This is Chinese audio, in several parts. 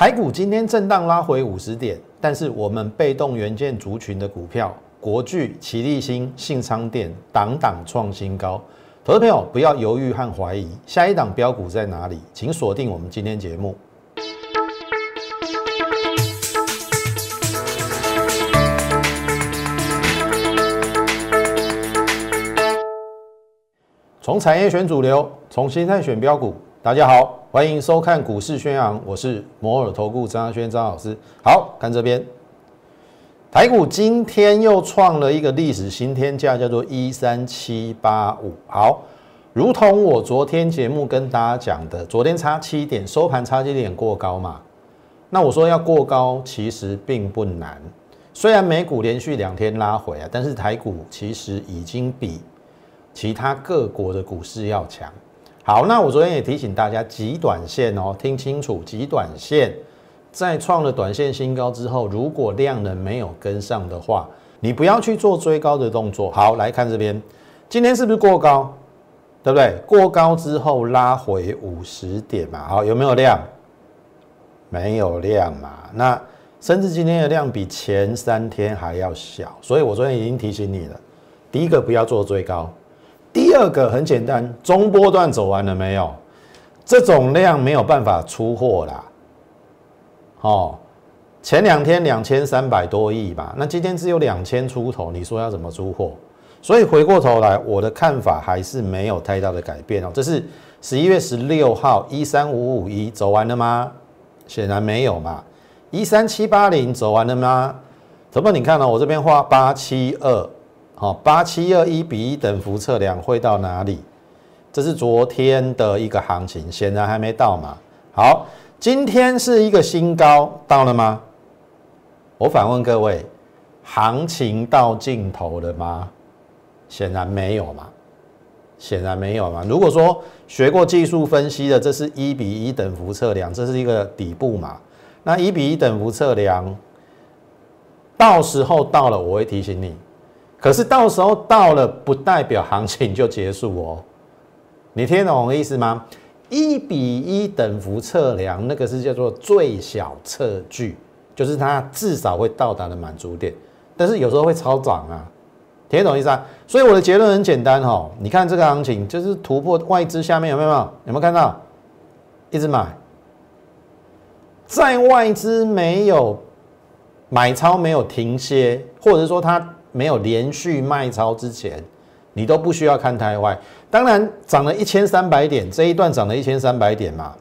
台股今天震荡拉回五十点，但是我们被动元件族群的股票，国巨、奇力新、信昌电，档档创新高。投资朋友不要犹豫和怀疑，下一档标股在哪里？请锁定我们今天节目。从产业选主流，从心态选标股。大家好，欢迎收看股市宣扬，我是摩尔投顾张阿轩张老师。好看这边，台股今天又创了一个历史新天价，叫做一三七八五。好，如同我昨天节目跟大家讲的，昨天差七点，收盘差七点过高嘛。那我说要过高，其实并不难。虽然美股连续两天拉回啊，但是台股其实已经比其他各国的股市要强。好，那我昨天也提醒大家，极短线哦，听清楚，极短线在创了短线新高之后，如果量能没有跟上的话，你不要去做追高的动作。好，来看这边，今天是不是过高？对不对？过高之后拉回五十点嘛，好，有没有量？没有量嘛，那甚至今天的量比前三天还要小，所以我昨天已经提醒你了，第一个不要做追高。第二个很简单，中波段走完了没有？这种量没有办法出货啦。哦，前两天两千三百多亿吧，那今天只有两千出头，你说要怎么出货？所以回过头来，我的看法还是没有太大的改变哦。这是十一月十六号一三五五一走完了吗？显然没有嘛。一三七八零走完了吗？怎么你看呢？我这边画八七二。好，八七二一比一等幅测量会到哪里？这是昨天的一个行情，显然还没到嘛。好，今天是一个新高，到了吗？我反问各位，行情到尽头了吗？显然没有嘛，显然没有嘛。如果说学过技术分析的，这是一比一等幅测量，这是一个底部嘛。那一比一等幅测量，到时候到了，我会提醒你。可是到时候到了，不代表行情就结束哦。你听懂我的意思吗？一比一等幅测量，那个是叫做最小测距，就是它至少会到达的满足点。但是有时候会超涨啊，听懂意思啊？所以我的结论很简单哈，你看这个行情就是突破外资下面有没有？有没有看到？一直买，在外资没有买超、没有停歇，或者说它。没有连续卖超之前，你都不需要看太坏。当然涨了一千三百点，这一段涨了一千三百点嘛，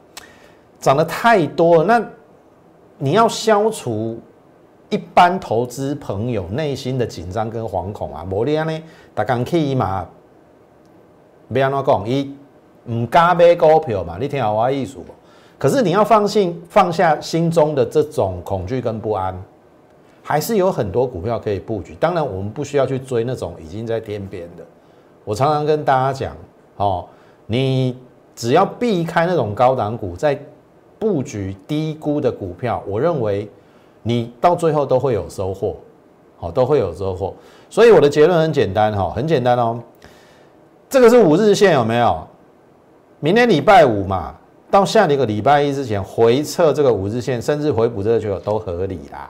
涨得太多了。那你要消除一般投资朋友内心的紧张跟惶恐啊，无你安尼大刚起嘛，别安怎讲，伊唔敢买股票嘛，你听好我意思？可是你要放心放下心中的这种恐惧跟不安。还是有很多股票可以布局，当然我们不需要去追那种已经在天边的。我常常跟大家讲，哦，你只要避开那种高档股，在布局低估的股票，我认为你到最后都会有收获，好，都会有收获。所以我的结论很简单，哈，很简单哦。这个是五日线有没有？明天礼拜五嘛，到下一个礼拜一之前回撤这个五日线，甚至回补这个就都合理啦。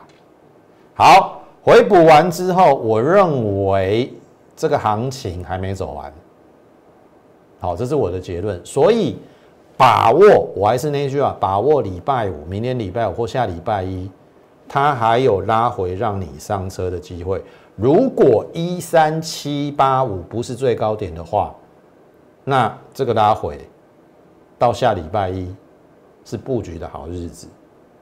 好，回补完之后，我认为这个行情还没走完。好，这是我的结论。所以把握，我还是那句话，把握礼拜五、明天礼拜五或下礼拜一，它还有拉回让你上车的机会。如果一三七八五不是最高点的话，那这个拉回到下礼拜一是布局的好日子，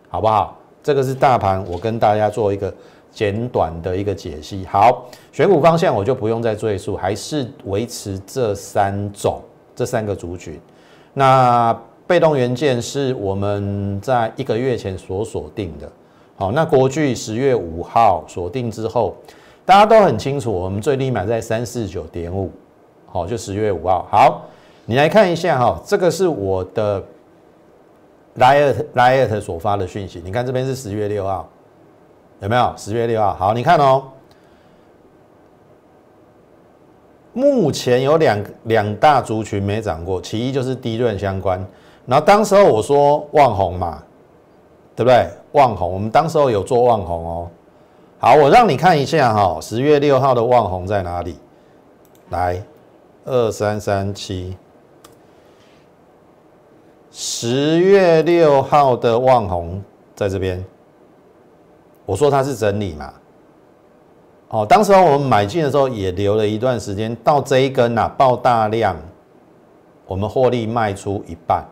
好不好？这个是大盘，我跟大家做一个简短的一个解析。好，选股方向我就不用再赘述，还是维持这三种、这三个族群。那被动元件是我们在一个月前所锁定的。好，那国巨十月五号锁定之后，大家都很清楚，我们最低买在三四九点五。好，就十月五号。好，你来看一下哈，这个是我的。莱尔莱尔所发的讯息，你看这边是十月六号，有没有？十月六号，好，你看哦。目前有两两大族群没涨过，其一就是低润相关。然后当时候我说旺红嘛，对不对？旺红，我们当时候有做旺红哦。好，我让你看一下哈，十月六号的旺红在哪里？来，二三三七，十月六号的旺红在这边。我说它是整理嘛。哦，当时候我们买进的时候也留了一段时间，到这一根呐爆大量，我们获利卖出一半，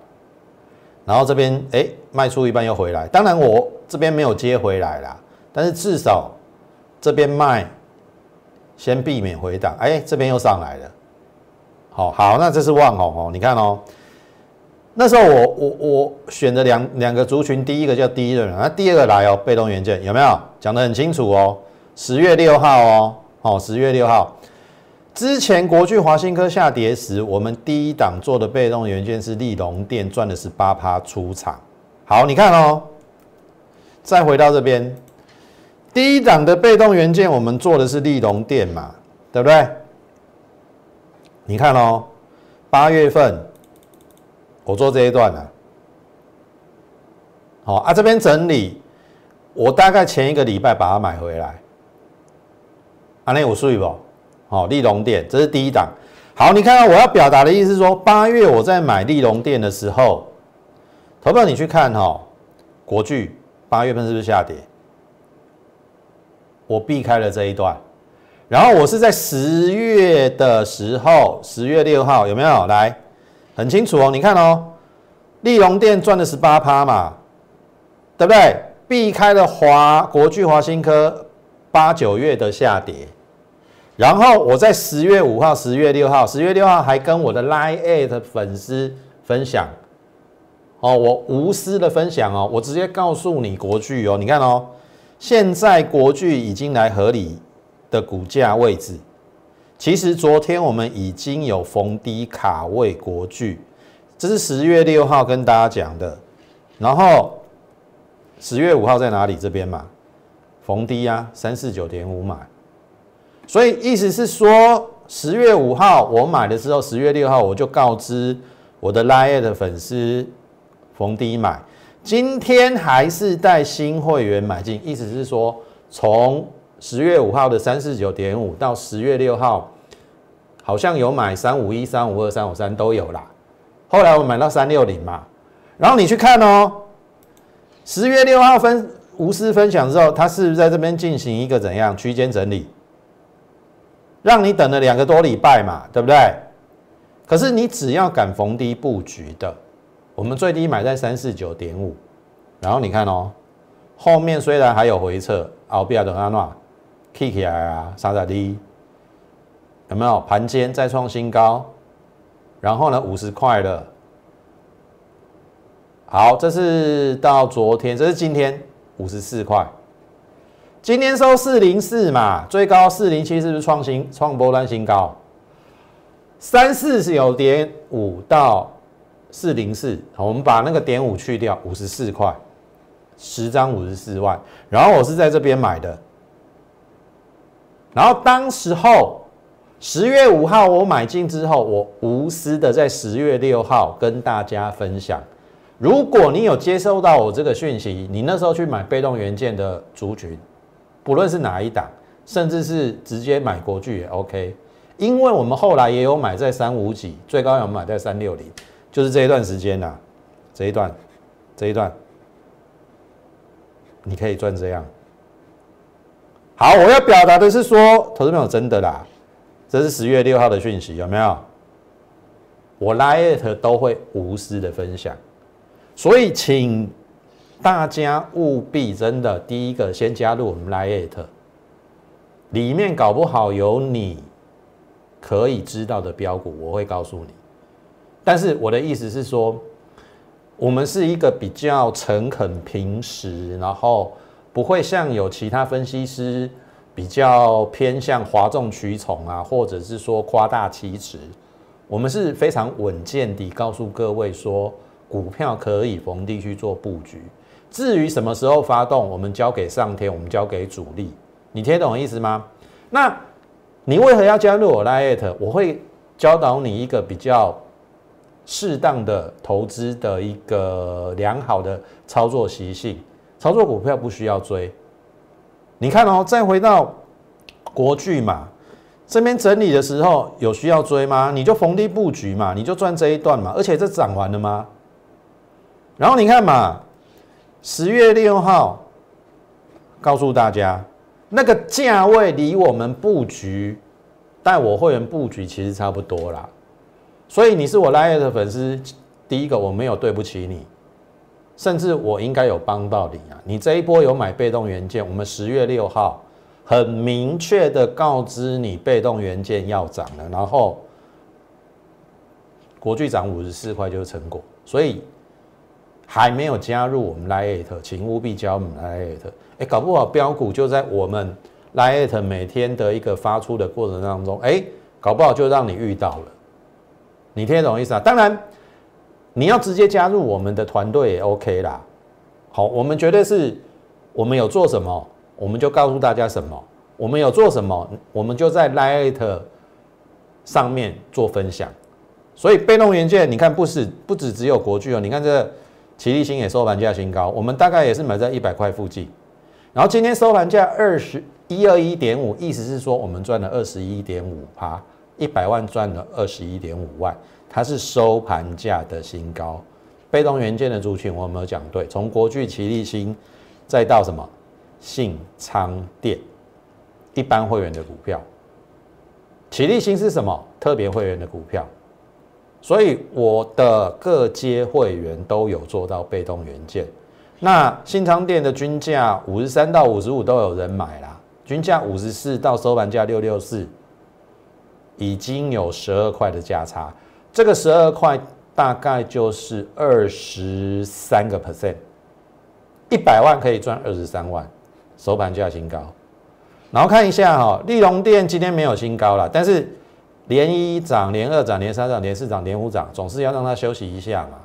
然后这边哎卖出一半又回来，当然我这边没有接回来啦，但是至少这边卖，先避免回档，哎这边又上来了，好好，那这是万红哦，你看哦，那时候我我我选的两两个族群，第一个叫第一轮，那第二个来哦，被动元件有没有讲得很清楚哦？十月六号哦，好，十月六号之前，国巨、华新科下跌时，我们第一档做的被动元件是利隆电，赚的是八趴出场。好，你看哦，再回到这边，第一档的被动元件，我们做的是利隆电嘛，对不对？你看哦，八月份我做这一段了，好啊，这边整理，我大概前一个礼拜把它买回来。啊，那有税不？好，利隆店这是第一档。好，你看到我要表达的意思是说，八月我在买利隆店的时候，投票你去看哈，国巨八月份是不是下跌？我避开了这一段，然后我是在十月的时候，十月六号有没有来？很清楚哦，你看哦，利隆店赚了十八趴嘛，对不对？避开了华国巨、华新科八九月的下跌。然后我在十月五号、十月六号、十月六号还跟我的 Line at 粉丝分享，哦，我无私的分享哦，我直接告诉你国巨哦，你看哦，现在国巨已经来合理的股价位置，其实昨天我们已经有逢低卡位国巨，这是十月六号跟大家讲的，然后十月五号在哪里？这边嘛，逢低啊，三四九点五买。所以意思是说，十月五号我买的时候，十月六号我就告知我的 Line 的粉丝逢低买。今天还是带新会员买进，意思是说，从十月五号的三四九点五到十月六号，好像有买三五一、三五二、三五三都有啦。后来我买到三六零嘛，然后你去看哦，十月六号分无私分享之后，它是不是在这边进行一个怎样区间整理？让你等了两个多礼拜嘛，对不对？可是你只要敢逢低布局的，我们最低买在三四九点五，然后你看哦，后面虽然还有回撤，后边等阿诺 k 起来啊，傻傻的，有没有盘间再创新高？然后呢，五十块了。好，这是到昨天，这是今天五十四块。今天收四零四嘛，最高四零七是不是创新创波段新高？三四是有点五到四零四，我们把那个点五去掉，五十四块，十张五十四万。然后我是在这边买的，然后当时候十月五号我买进之后，我无私的在十月六号跟大家分享。如果你有接收到我这个讯息，你那时候去买被动元件的族群。不论是哪一档，甚至是直接买国巨也 OK，因为我们后来也有买在三五几，最高有买在三六零，就是这一段时间呐，这一段，这一段，你可以赚这样。好，我要表达的是说，投资朋友真的啦，这是十月六号的讯息，有没有？我 Lite 都会无私的分享，所以请。大家务必真的第一个先加入我们 Lite，里面搞不好有你可以知道的标股，我会告诉你。但是我的意思是说，我们是一个比较诚恳、平实，然后不会像有其他分析师比较偏向哗众取宠啊，或者是说夸大其词。我们是非常稳健地告诉各位说，股票可以逢低去做布局。至于什么时候发动，我们交给上天，我们交给主力，你听懂意思吗？那你为何要加入我 Lite？我会教导你一个比较适当的投资的一个良好的操作习性。操作股票不需要追。你看哦，再回到国巨嘛，这边整理的时候有需要追吗？你就逢低布局嘛，你就赚这一段嘛。而且这涨完了吗？然后你看嘛，十月六号告诉大家，那个价位离我们布局带我会员布局其实差不多啦。所以你是我 l i 的粉丝，第一个我没有对不起你。甚至我应该有帮到你啊！你这一波有买被动元件，我们十月六号很明确的告知你被动元件要涨了，然后国巨涨五十四块就是成果，所以还没有加入我们 Lite，请务必加入我们 Lite。哎，搞不好标股就在我们 Lite 每天的一个发出的过程当中，哎，搞不好就让你遇到了。你听得懂意思啊？当然。你要直接加入我们的团队也 OK 啦。好，我们绝对是，我们有做什么，我们就告诉大家什么。我们有做什么，我们就在 Lite 上面做分享。所以被动元件，你看不是不止只有国巨哦，你看这奇力新也收盘价新高，我们大概也是买在一百块附近。然后今天收盘价二十一二一点五，意思是说我们赚了二十一点五趴，一百万赚了二十一点五万。它是收盘价的新高，被动元件的族群我有没有讲对？从国巨、奇力新，再到什么信昌电，一般会员的股票，奇力新是什么？特别会员的股票，所以我的各阶会员都有做到被动元件。那信昌电的均价五十三到五十五都有人买啦，均价五十四到收盘价六六四，已经有十二块的价差。这个十二块大概就是二十三个 percent，一百万可以赚二十三万，收盘价新高。然后看一下哈，利隆店今天没有新高了，但是连一涨、连二涨、连三涨、连四涨、连五涨，总是要让它休息一下嘛。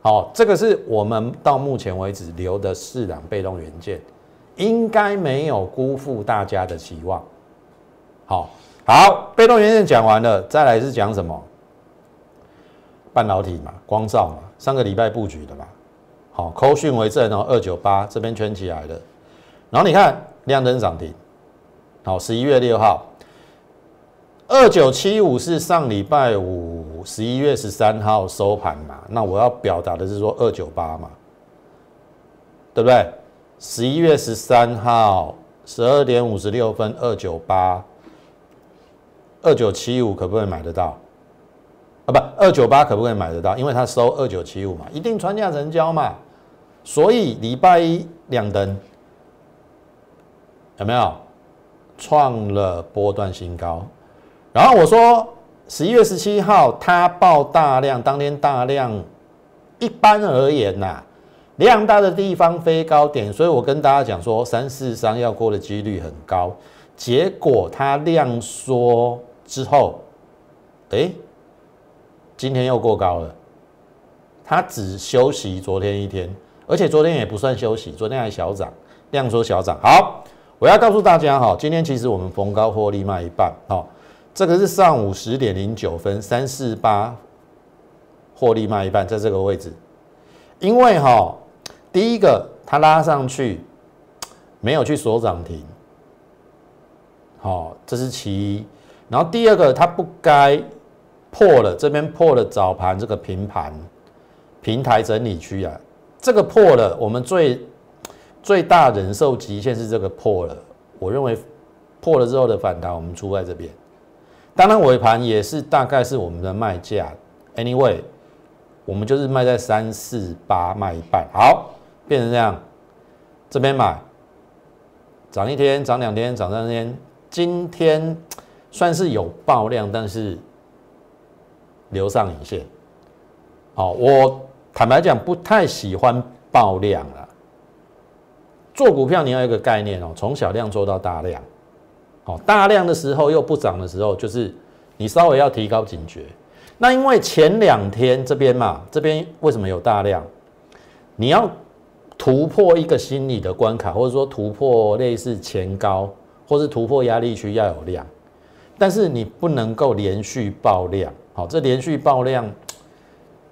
好，这个是我们到目前为止留的四档被动元件，应该没有辜负大家的期望。好，好，被动元件讲完了，再来是讲什么？半导体嘛，光照嘛，上个礼拜布局的嘛，好，扣讯为证哦，二九八这边圈起来的，然后你看亮灯涨停，好，十一月六号，二九七五是上礼拜五十一月十三号收盘嘛，那我要表达的是说二九八嘛，对不对？十一月十三号十二点五十六分二九八，二九七五可不可以买得到？不，二九八可不可以买得到？因为它收二九七五嘛，一定传价成交嘛，所以礼拜一亮灯，有没有创了波段新高？然后我说十一月十七号它报大量，当天大量，一般而言呐，量大的地方飞高点，所以我跟大家讲说三四三要过的几率很高，结果它量缩之后，哎。今天又过高了，它只休息昨天一天，而且昨天也不算休息，昨天还小涨，量缩小涨。好，我要告诉大家哈，今天其实我们逢高获利卖一半，好，这个是上午十点零九分三四八获利卖一半，在这个位置，因为哈，第一个它拉上去没有去锁涨停，好，这是其一，然后第二个它不该。破了，这边破了早盘这个平盘平台整理区啊，这个破了，我们最最大忍受极限是这个破了。我认为破了之后的反弹，我们出在这边。当然尾盘也是大概是我们的卖价。Anyway，我们就是卖在三四八卖一半，好变成这样，这边买涨一天，涨两天，涨三天，今天算是有爆量，但是。留上影线，好，我坦白讲不太喜欢爆量了。做股票你要一个概念哦，从小量做到大量，好，大量的时候又不涨的时候，就是你稍微要提高警觉。那因为前两天这边嘛，这边为什么有大量？你要突破一个心理的关卡，或者说突破类似前高，或是突破压力区要有量，但是你不能够连续爆量。好，这连续爆量，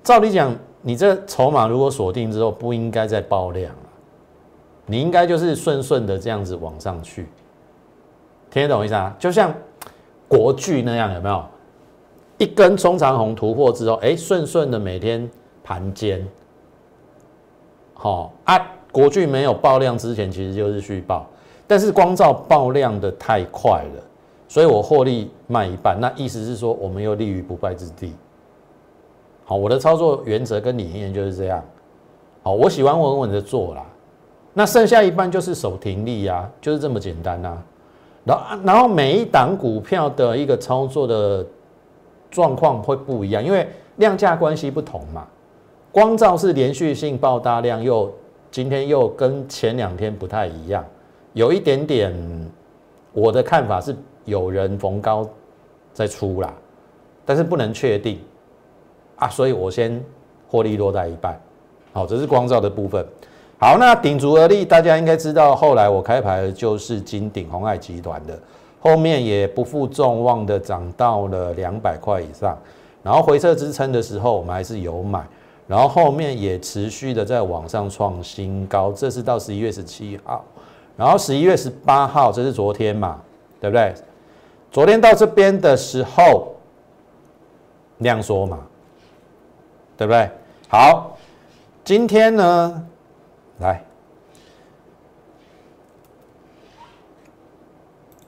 照理讲，你这筹码如果锁定之后，不应该再爆量了。你应该就是顺顺的这样子往上去，听得懂意思啊？就像国巨那样，有没有一根中长红突破之后，哎，顺顺的每天盘间，好啊，国巨没有爆量之前，其实就是续报，但是光照爆量的太快了，所以我获利卖一半，那意思是说，我们又立于不败之地。好，我的操作原则跟理念就是这样。好，我喜欢稳稳的做啦，那剩下一半就是守停利呀，就是这么简单呐。然后，然后每一档股票的一个操作的状况会不一样，因为量价关系不同嘛。光照是连续性爆大量，又今天又跟前两天不太一样，有一点点。我的看法是有人逢高在出啦，但是不能确定啊，所以我先获利落在一半。好，这是光照的部分。好，那顶足而立，大家应该知道，后来我开牌的就是金鼎红海集团的，后面也不负众望的涨到了两百块以上，然后回撤支撑的时候，我们还是有买，然后后面也持续的在往上创新高，这是到十一月十七号，然后十一月十八号，这是昨天嘛，对不对？昨天到这边的时候量缩嘛，对不对？好。今天呢，来，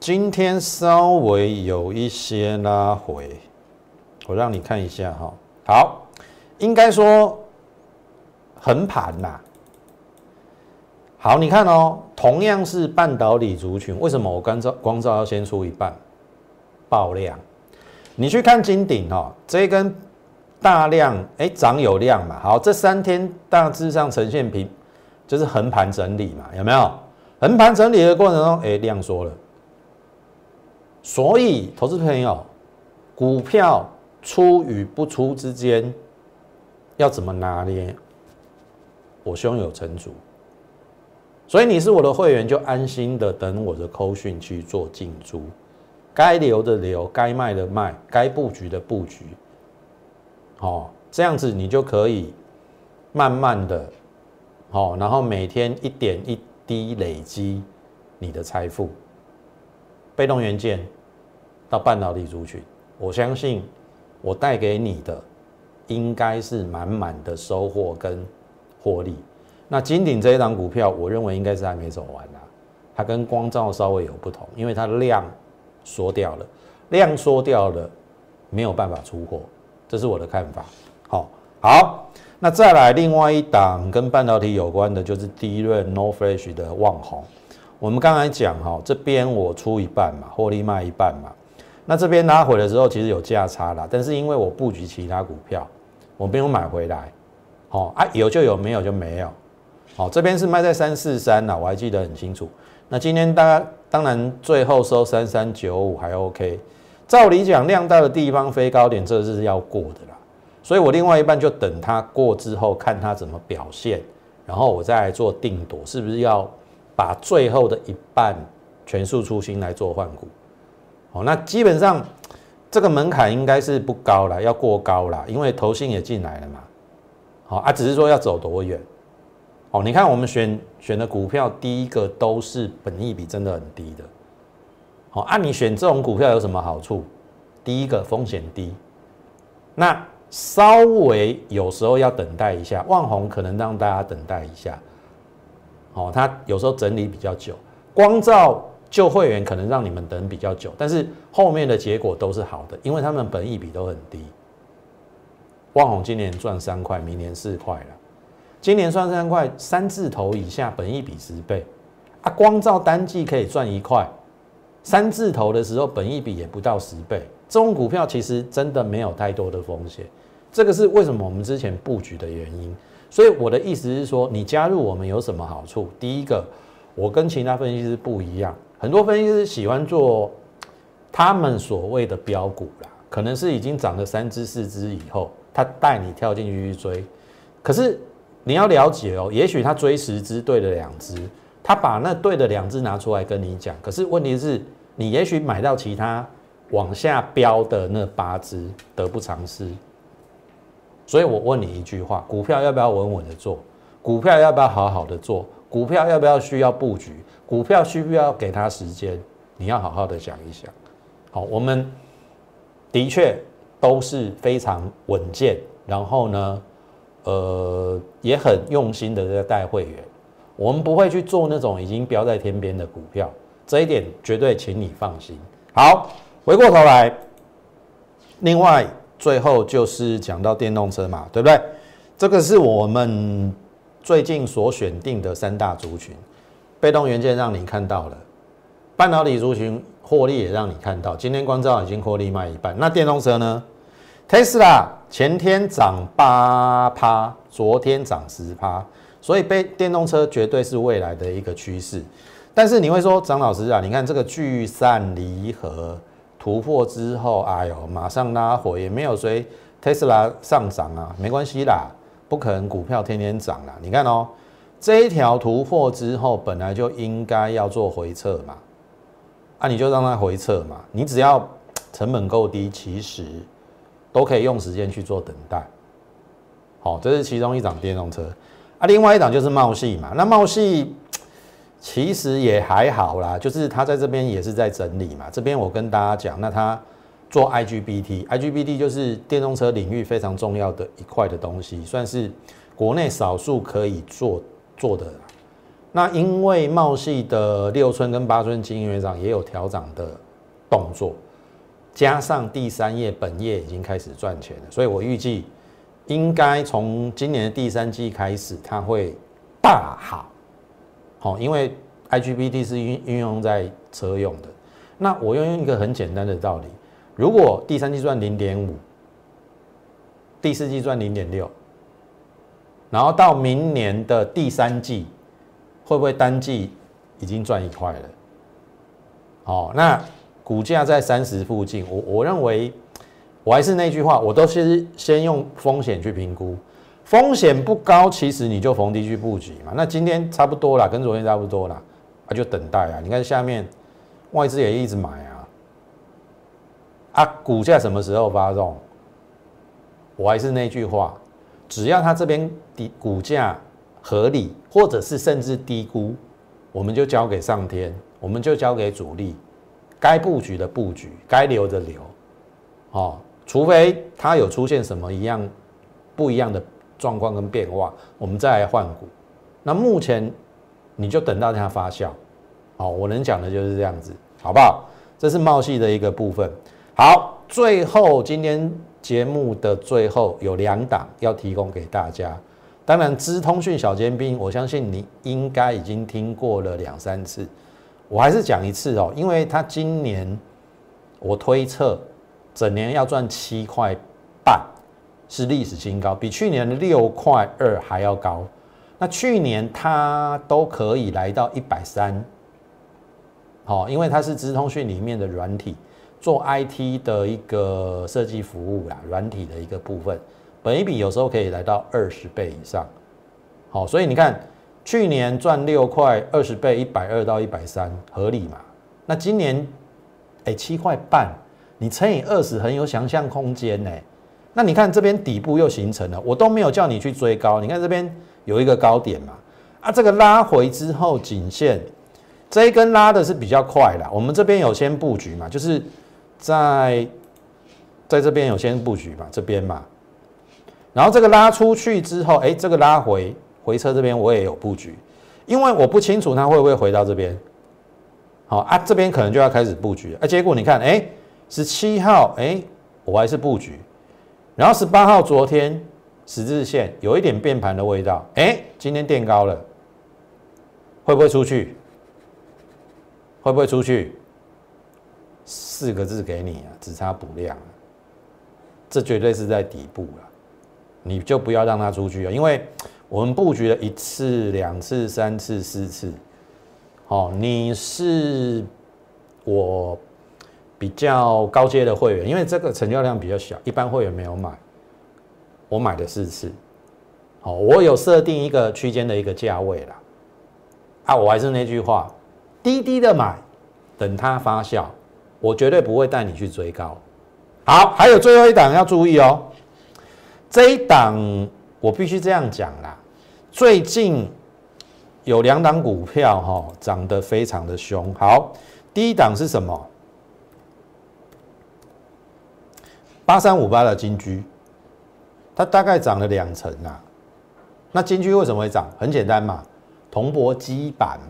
今天稍微有一些拉回，我让你看一下哈。好，应该说横盘呐。好，你看哦，同样是半导体族群，为什么我光照光照要先出一半爆量？你去看金鼎哦，这根。大量哎涨有量嘛，好，这三天大致上呈现平，就是横盘整理嘛，有没有？横盘整理的过程中，哎量缩了，所以投资朋友，股票出与不出之间要怎么拿捏？我胸有成竹，所以你是我的会员，就安心的等我的扣讯去做进出，该留的留，该卖的卖，该布局的布局。哦，这样子你就可以慢慢的，哦，然后每天一点一滴累积你的财富。被动元件到半导体族群，我相信我带给你的应该是满满的收获跟获利。那金鼎这一档股票，我认为应该是还没走完啦，它跟光照稍微有不同，因为它的量缩掉了，量缩掉了，没有办法出货。这是我的看法。好，好，那再来另外一档跟半导体有关的，就是第一润 No Flash 的旺宏。我们刚才讲哈，这边我出一半嘛，获利卖一半嘛。那这边拉回的时候，其实有价差啦，但是因为我布局其他股票，我没有买回来。好啊，有就有，没有就没有。好，这边是卖在三四三啦，我还记得很清楚。那今天大家当然最后收三三九五还 OK。照理讲，量大的地方飞高点，这是要过的啦。所以我另外一半就等它过之后，看它怎么表现，然后我再来做定夺，是不是要把最后的一半全数出新来做换股？哦，那基本上这个门槛应该是不高了，要过高了，因为投信也进来了嘛。好啊，只是说要走多远？哦，你看我们选选的股票，第一个都是本益比真的很低的。好，按你选这种股票有什么好处？第一个风险低，那稍微有时候要等待一下，万红可能让大家等待一下。好，它有时候整理比较久，光照旧会员可能让你们等比较久，但是后面的结果都是好的，因为他们本益比都很低。万红今年赚三块，明年四块了，今年赚三块，三字头以下本一比十倍啊，光照单季可以赚一块。三字头的时候，本一比也不到十倍，这种股票其实真的没有太多的风险。这个是为什么我们之前布局的原因。所以我的意思是说，你加入我们有什么好处？第一个，我跟其他分析师不一样，很多分析师喜欢做他们所谓的标股啦，可能是已经涨了三只四只以后，他带你跳进去去追。可是你要了解哦，也许他追十只对了两只。他把那对的两只拿出来跟你讲，可是问题是，你也许买到其他往下标的那八只得不偿失。所以我问你一句话：股票要不要稳稳的做？股票要不要好好的做？股票要不要需要布局？股票需不需要给他时间？你要好好的想一想。好，我们的确都是非常稳健，然后呢，呃，也很用心的在带会员。我们不会去做那种已经标在天边的股票，这一点绝对请你放心。好，回过头来，另外最后就是讲到电动车嘛，对不对？这个是我们最近所选定的三大族群，被动元件让你看到了，半导体族群获利也让你看到，今天光照已经获利卖一半。那电动车呢？Tesla 前天涨八趴，昨天涨十趴。所以，被电动车绝对是未来的一个趋势。但是你会说，张老师啊，你看这个聚散离合突破之后，哎呦，马上拉火，也没有随特斯拉上涨啊，没关系啦，不可能股票天天涨啦。你看哦，这一条突破之后，本来就应该要做回撤嘛，啊，你就让它回撤嘛，你只要成本够低，其实都可以用时间去做等待。好，这是其中一档电动车。啊，另外一档就是茂系嘛，那茂系其实也还好啦，就是它在这边也是在整理嘛。这边我跟大家讲，那它做 IGBT，IGBT 就是电动车领域非常重要的一块的东西，算是国内少数可以做做的。那因为茂系的六寸跟八寸经营长也有调涨的动作，加上第三页本业已经开始赚钱了，所以我预计。应该从今年的第三季开始，它会大好，好，因为 IGBT 是运运用在车用的。那我用一个很简单的道理，如果第三季赚零点五，第四季赚零点六，然后到明年的第三季，会不会单季已经赚一块了？哦，那股价在三十附近，我我认为。我还是那句话，我都是先用风险去评估，风险不高，其实你就逢低去布局嘛。那今天差不多了，跟昨天差不多了，啊，就等待啊。你看下面外资也一直买啊，啊，股价什么时候发动？我还是那句话，只要它这边低股价合理，或者是甚至低估，我们就交给上天，我们就交给主力，该布局的布局，该留的留，哦。除非它有出现什么一样不一样的状况跟变化，我们再来换股。那目前你就等到它发酵。好，我能讲的就是这样子，好不好？这是茂系的一个部分。好，最后今天节目的最后有两档要提供给大家。当然，资通讯小尖兵，我相信你应该已经听过了两三次。我还是讲一次哦，因为它今年我推测。整年要赚七块半，是历史新高，比去年的六块二还要高。那去年它都可以来到一百三，好，因为它是资通讯里面的软体，做 IT 的一个设计服务啦，软体的一个部分，本一比有时候可以来到二十倍以上。好，所以你看去年赚六块，二十倍一百二到一百三，合理嘛？那今年哎七块半。你乘以二十很有想象空间呢，那你看这边底部又形成了，我都没有叫你去追高，你看这边有一个高点嘛，啊，这个拉回之后颈线这一根拉的是比较快的，我们这边有先布局嘛，就是在在这边有先布局嘛，这边嘛，然后这个拉出去之后，哎，这个拉回回车这边我也有布局，因为我不清楚它会不会回到这边，好啊，这边可能就要开始布局，啊，结果你看，哎。十七号，哎，我还是布局，然后十八号昨天十字线有一点变盘的味道，哎，今天垫高了，会不会出去？会不会出去？四个字给你啊，只差补量，这绝对是在底部了，你就不要让它出去了，因为我们布局了一次、两次、三次、四次，哦，你是我。比较高阶的会员，因为这个成交量比较小，一般会员没有买，我买的四次，好，我有设定一个区间的一个价位啦，啊，我还是那句话，低低的买，等它发酵，我绝对不会带你去追高。好，还有最后一档要注意哦，这一档我必须这样讲啦，最近有两档股票哈，涨得非常的凶。好，第一档是什么？八三五八的金居，它大概涨了两成啊。那金居为什么会涨？很简单嘛，铜箔基板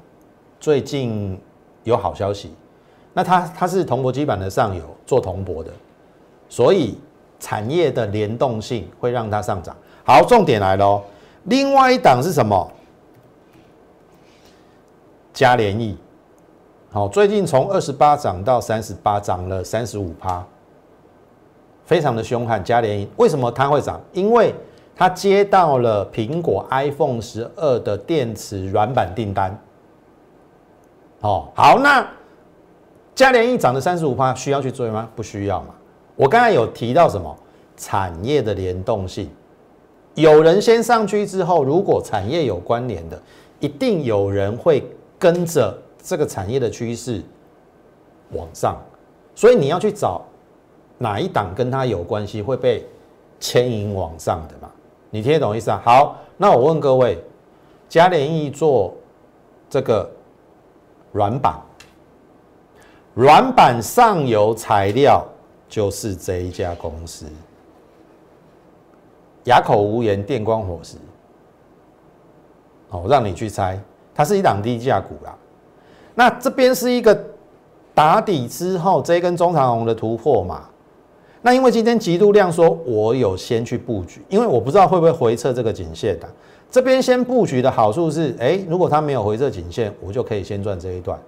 最近有好消息。那它它是铜箔基板的上游做铜箔的，所以产业的联动性会让它上涨。好，重点来喽。另外一档是什么？嘉联益。好，最近从二十八涨到三十八，涨了三十五趴，非常的凶悍。嘉联益为什么它会涨？因为它接到了苹果 iPhone 十二的电池软板订单。哦，好，那。嘉联益涨了三十五趴，需要去追吗？不需要嘛。我刚才有提到什么产业的联动性，有人先上去之后，如果产业有关联的，一定有人会跟着这个产业的趋势往上。所以你要去找哪一档跟它有关系，会被牵引往上的嘛？你听得懂意思啊？好，那我问各位，嘉联益做这个软板。软板上游材料就是这一家公司，哑口无言，电光火石。哦，让你去猜，它是一档低价股啦。那这边是一个打底之后，这一根中长红的突破嘛。那因为今天极度量说，我有先去布局，因为我不知道会不会回撤这个颈线的。这边先布局的好处是，哎，如果它没有回撤颈线，我就可以先赚这一段。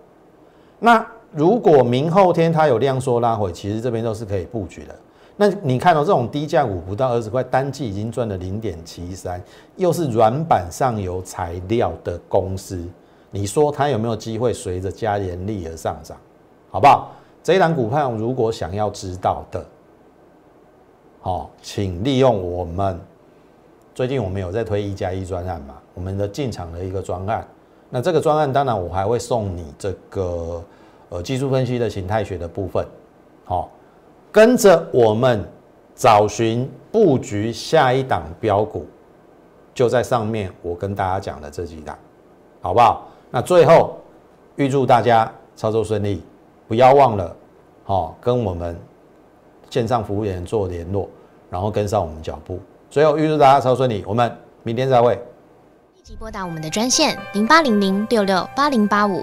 那如果明后天它有量缩拉回，其实这边都是可以布局的。那你看到这种低价股不到二十块，单季已经赚了零点七三，又是软板上游材料的公司，你说它有没有机会随着加盐力而上涨？好不好？这一档股票如果想要知道的，好，请利用我们最近我们有在推一加一专案嘛，我们的进场的一个专案。那这个专案当然我还会送你这个。呃，技术分析的形态学的部分，好，跟着我们找寻布局下一档标股，就在上面我跟大家讲的这几档，好不好？那最后预祝大家操作顺利，不要忘了，好，跟我们线上服务员做联络，然后跟上我们脚步。最后预祝大家操作顺利，我们明天再会。立即拨打我们的专线零八零零六六八零八五。